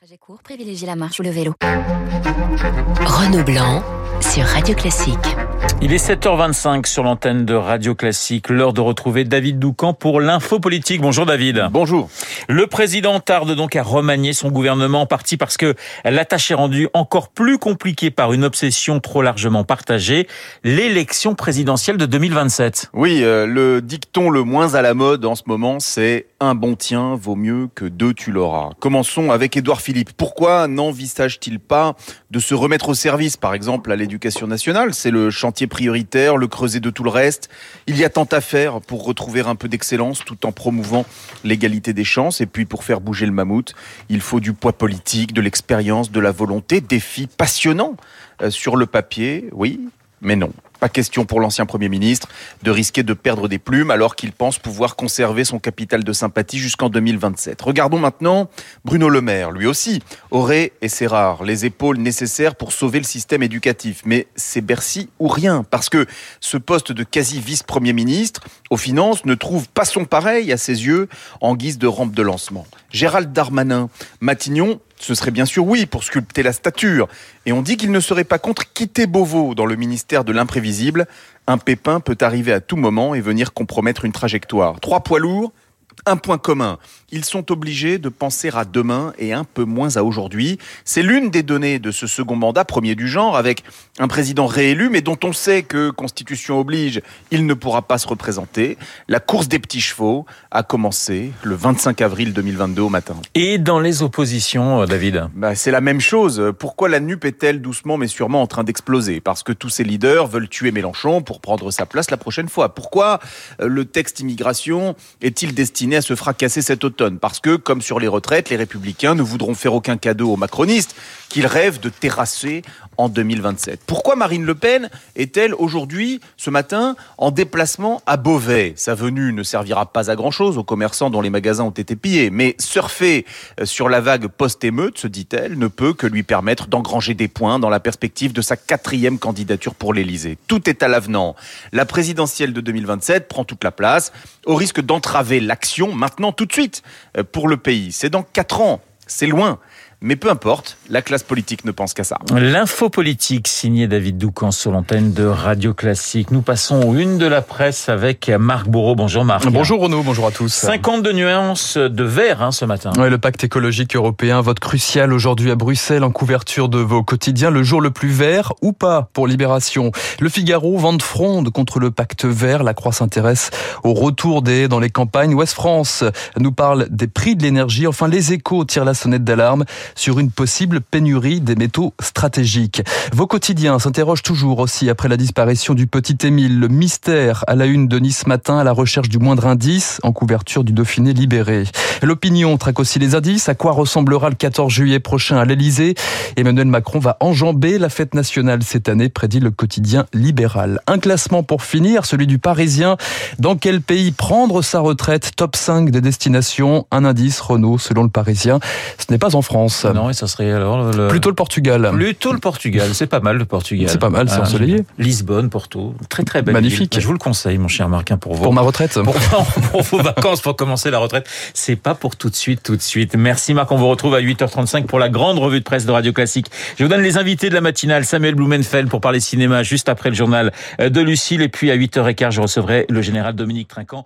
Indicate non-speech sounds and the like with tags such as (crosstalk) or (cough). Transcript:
Trajet court, privilégiez la marche ou le vélo. Renaud Blanc sur Radio Classique. Il est 7h25 sur l'antenne de Radio Classique. L'heure de retrouver David Doucan pour l'info politique. Bonjour David. Bonjour. Le président tarde donc à remanier son gouvernement en partie parce que la tâche est rendue encore plus compliquée par une obsession trop largement partagée, l'élection présidentielle de 2027. Oui, euh, le dicton le moins à la mode en ce moment, c'est un bon tien vaut mieux que deux tu l'auras. Commençons avec Édouard Philippe. Pourquoi n'envisage-t-il pas de se remettre au service, par exemple, à l'éducation nationale C'est le chantier prioritaire, le creuset de tout le reste. Il y a tant à faire pour retrouver un peu d'excellence tout en promouvant l'égalité des chances. Et puis pour faire bouger le mammouth, il faut du poids politique, de l'expérience, de la volonté, défi passionnants euh, sur le papier, oui, mais non. Pas question pour l'ancien Premier ministre de risquer de perdre des plumes alors qu'il pense pouvoir conserver son capital de sympathie jusqu'en 2027. Regardons maintenant Bruno Le Maire. Lui aussi aurait, et c'est rare, les épaules nécessaires pour sauver le système éducatif. Mais c'est Bercy ou rien. Parce que ce poste de quasi vice-premier ministre aux finances ne trouve pas son pareil à ses yeux en guise de rampe de lancement. Gérald Darmanin, Matignon ce serait bien sûr oui pour sculpter la stature. Et on dit qu'il ne serait pas contre quitter Beauvau dans le ministère de l'imprévisible. Un pépin peut arriver à tout moment et venir compromettre une trajectoire. Trois poids lourds, un point commun. Ils sont obligés de penser à demain et un peu moins à aujourd'hui. C'est l'une des données de ce second mandat, premier du genre, avec un président réélu, mais dont on sait que, Constitution oblige, il ne pourra pas se représenter. La course des petits chevaux a commencé le 25 avril 2022 au matin. Et dans les oppositions, euh, David bah, C'est la même chose. Pourquoi la NUP est-elle doucement mais sûrement en train d'exploser? Parce que tous ces leaders veulent tuer Mélenchon pour prendre sa place la prochaine fois. Pourquoi euh, le texte immigration est-il destiné à se fracasser cet automne. Parce que, comme sur les retraites, les républicains ne voudront faire aucun cadeau aux macronistes qu'ils rêvent de terrasser en 2027. Pourquoi Marine Le Pen est-elle aujourd'hui, ce matin, en déplacement à Beauvais? Sa venue ne servira pas à grand-chose aux commerçants dont les magasins ont été pillés, mais surfer euh, sur la vague post-émeute, se dit-elle, ne peut que lui permettre d'engranger des points dans la perspective de sa quatrième candidature pour l'Élysée. Tout est à l'avenant. La présidentielle de 2027 prend toute la place, au risque d'entraver l'action maintenant tout de suite euh, pour le pays. C'est dans quatre ans, c'est loin. Mais peu importe, la classe politique ne pense qu'à ça. L'info politique, signé David Doucan sur l'antenne de Radio Classique. Nous passons aux une de la presse avec Marc Bourreau. Bonjour Marc. Bonjour Renaud, bonjour à tous. 52 nuances de vert hein, ce matin. Ouais, le pacte écologique européen, vote crucial aujourd'hui à Bruxelles en couverture de vos quotidiens. Le jour le plus vert ou pas pour Libération? Le Figaro vente fronde contre le pacte vert. La Croix s'intéresse au retour des dans les campagnes. Ouest France nous parle des prix de l'énergie. Enfin, les échos tirent la sonnette d'alarme sur une possible pénurie des métaux stratégiques. Vos quotidiens s'interrogent toujours aussi après la disparition du petit Émile. Le mystère à la une de Nice matin à la recherche du moindre indice en couverture du Dauphiné libéré. L'opinion traque aussi les indices. À quoi ressemblera le 14 juillet prochain à l'Elysée Emmanuel Macron va enjamber la fête nationale cette année, prédit le quotidien libéral. Un classement pour finir, celui du Parisien. Dans quel pays prendre sa retraite? Top 5 des destinations. Un indice, Renault, selon le Parisien. Ce n'est pas en France. Non, et ça serait alors le... plutôt le Portugal. Plutôt le Portugal. C'est pas mal le Portugal. C'est pas mal, c'est ah, ensoleillé. Lisbonne, Porto, très très belle. Magnifique. Ville. Je vous le conseille, mon cher Marquin, pour vous. Pour ma retraite. (laughs) Pour, pour vos vacances, pour commencer la retraite. C'est pas pour tout de suite, tout de suite. Merci Marc. On vous retrouve à 8h35 pour la grande revue de presse de Radio Classique. Je vous donne les invités de la matinale. Samuel Blumenfeld pour parler cinéma juste après le journal de Lucille. Et puis à 8h15, je recevrai le général Dominique Trinquant.